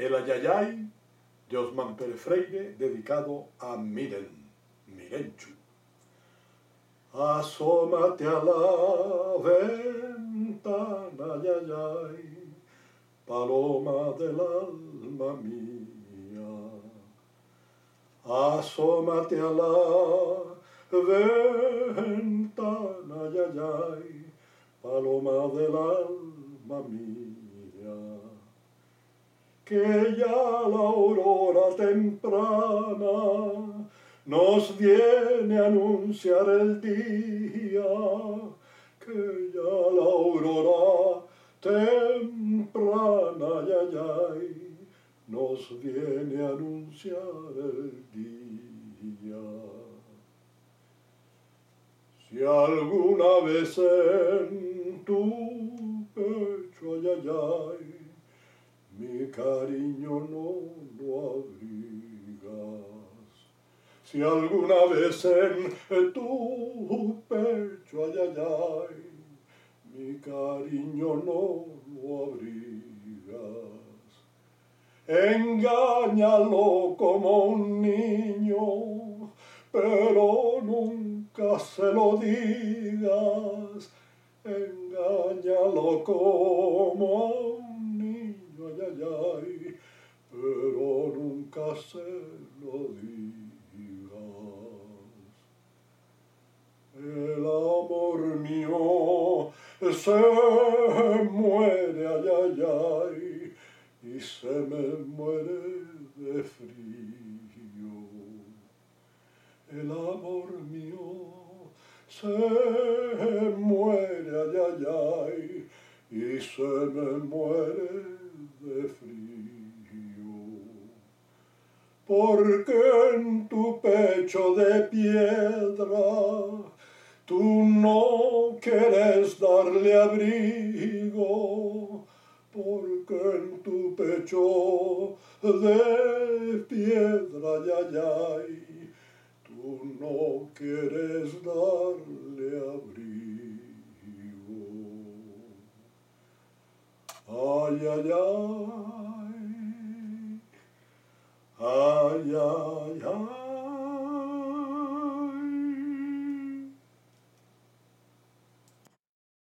El Ayayay de Osman Pérez Freire dedicado a Miren, Mirenchu. Asómate a la ventana, ayayay, paloma del alma mía. Asómate a la ventana, ayayay, paloma del alma mía que ya la aurora temprana nos viene a anunciar el día, que ya la aurora temprana, ya, ya, nos viene a anunciar el día. Si alguna vez en tu pecho, ay, ay, mi cariño no lo abrigas. Si alguna vez en tu pecho, ay, ay, mi cariño no lo abrigas. Engáñalo como un niño, pero nunca se lo digas. Engáñalo como un ay, ay, pero nunca se lo digas. El amor mío se muere, ay, ay, y se me muere de frío. El amor mío se muere, ay, ay, ay, y se me muere de frío, porque en tu pecho de piedra tú no quieres darle abrigo, porque en tu pecho de piedra, ya, tú no quieres darle abrigo. Ay, ay.